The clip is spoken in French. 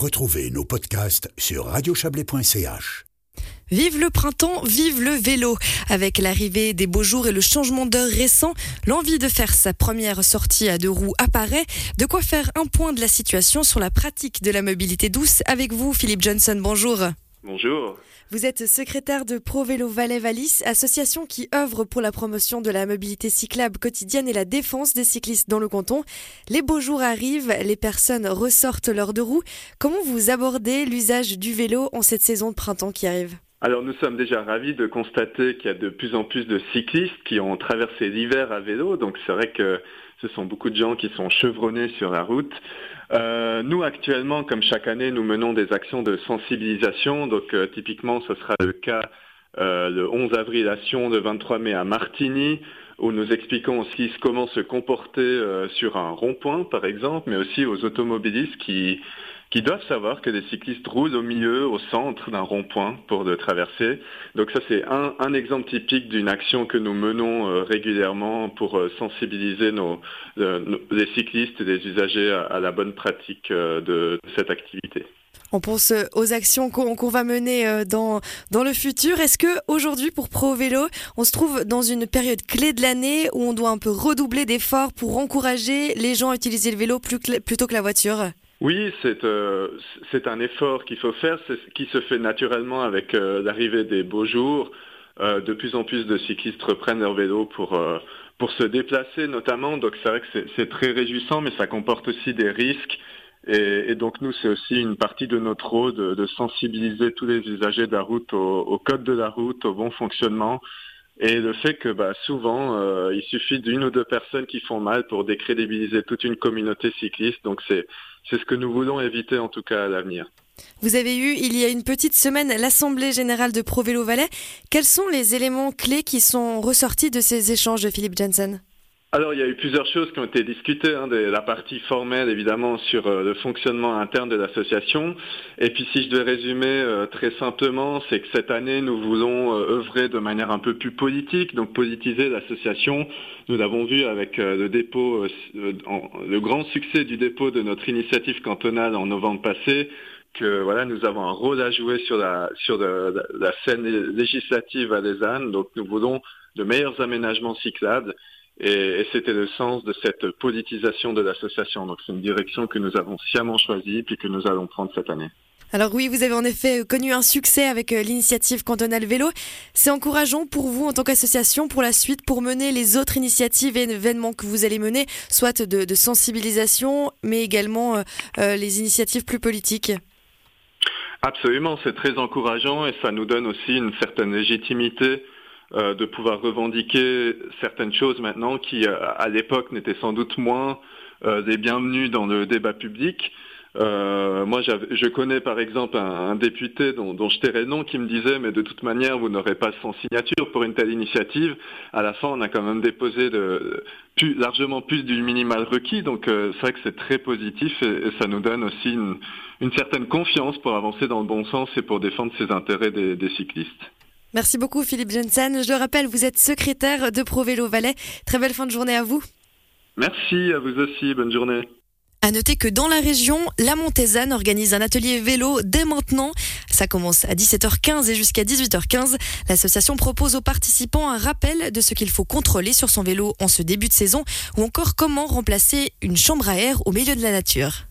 Retrouvez nos podcasts sur radiochablais.ch. Vive le printemps, vive le vélo. Avec l'arrivée des beaux jours et le changement d'heure récent, l'envie de faire sa première sortie à deux roues apparaît. De quoi faire un point de la situation sur la pratique de la mobilité douce avec vous, Philippe Johnson. Bonjour. Bonjour. Vous êtes secrétaire de Pro Vélo Valais Valis, association qui œuvre pour la promotion de la mobilité cyclable quotidienne et la défense des cyclistes dans le canton. Les beaux jours arrivent, les personnes ressortent leurs deux roues. Comment vous abordez l'usage du vélo en cette saison de printemps qui arrive? Alors nous sommes déjà ravis de constater qu'il y a de plus en plus de cyclistes qui ont traversé l'hiver à vélo. Donc c'est vrai que ce sont beaucoup de gens qui sont chevronnés sur la route. Euh, nous actuellement, comme chaque année, nous menons des actions de sensibilisation. Donc euh, typiquement, ce sera le cas euh, le 11 avril à Sion, le 23 mai à Martigny, où nous expliquons aussi comment se comporter sur un rond-point, par exemple, mais aussi aux automobilistes qui qui doivent savoir que les cyclistes roulent au milieu, au centre d'un rond-point pour traverser. Donc ça, c'est un, exemple typique d'une action que nous menons euh, régulièrement pour euh, sensibiliser nos, euh, les cyclistes et les usagers à, la bonne pratique de cette activité. On pense aux actions qu'on va mener dans, dans le futur. Est-ce que aujourd'hui, pour Pro Vélo, on se trouve dans une période clé de l'année où on doit un peu redoubler d'efforts pour encourager les gens à utiliser le vélo plus, plutôt que la voiture? Oui, c'est euh, c'est un effort qu'il faut faire, qui se fait naturellement avec euh, l'arrivée des beaux jours. Euh, de plus en plus de cyclistes reprennent leur vélo pour pour se déplacer notamment. Donc c'est vrai que c'est très réjouissant, mais ça comporte aussi des risques. Et, donc nous, c'est aussi une partie de notre rôle de, sensibiliser tous les usagers de la route au, code de la route, au bon fonctionnement. Et le fait que bah, souvent, il suffit d'une ou deux personnes qui font mal pour décrédibiliser toute une communauté cycliste. Donc c'est ce que nous voulons éviter en tout cas à l'avenir. Vous avez eu il y a une petite semaine l'Assemblée générale de Pro Vélo Valais. Quels sont les éléments clés qui sont ressortis de ces échanges Philippe Jensen? Alors il y a eu plusieurs choses qui ont été discutées, hein, la partie formelle évidemment sur euh, le fonctionnement interne de l'association. Et puis si je devais résumer euh, très simplement, c'est que cette année nous voulons euh, œuvrer de manière un peu plus politique, donc politiser l'association. Nous l'avons vu avec le dépôt, le grand succès du dépôt de notre initiative cantonale en novembre passé, que voilà, nous avons un rôle à jouer sur la sur la scène législative à Lausanne. Donc nous voulons de meilleurs aménagements cyclables et, et c'était le sens de cette politisation de l'association. Donc c'est une direction que nous avons sciemment choisie puis que nous allons prendre cette année. Alors oui, vous avez en effet connu un succès avec euh, l'initiative cantonale vélo. C'est encourageant pour vous en tant qu'association pour la suite, pour mener les autres initiatives et événements que vous allez mener, soit de, de sensibilisation, mais également euh, euh les initiatives plus politiques. Absolument, c'est très encourageant et ça nous donne aussi une certaine légitimité euh, de pouvoir revendiquer certaines choses maintenant qui, euh, à l'époque, n'étaient sans doute moins euh, des bienvenus dans le débat public. Moi, je connais par exemple un, député dont, dont, je tairai nom qui me disait mais de toute manière vous n'aurez pas son signature pour une telle initiative. À la fin, on a quand même déposé largement plus du minimal requis, donc c'est vrai que c'est très positif et, et, ça nous donne aussi une, certaine confiance pour avancer dans le bon sens et pour défendre ses intérêts des cyclistes. Merci beaucoup Philippe Jensen. Je le rappelle, vous êtes secrétaire de Pro Vélo Valais. Très belle fin de journée à vous. Merci, à vous aussi, bonne journée. À noter que dans la région, la Montésane organise un atelier vélo dès maintenant. Ça commence à 17h15 et jusqu'à 18h15. L'association propose aux participants un rappel de ce qu'il faut contrôler sur son vélo en ce début de saison ou encore comment remplacer une chambre à air au milieu de la nature.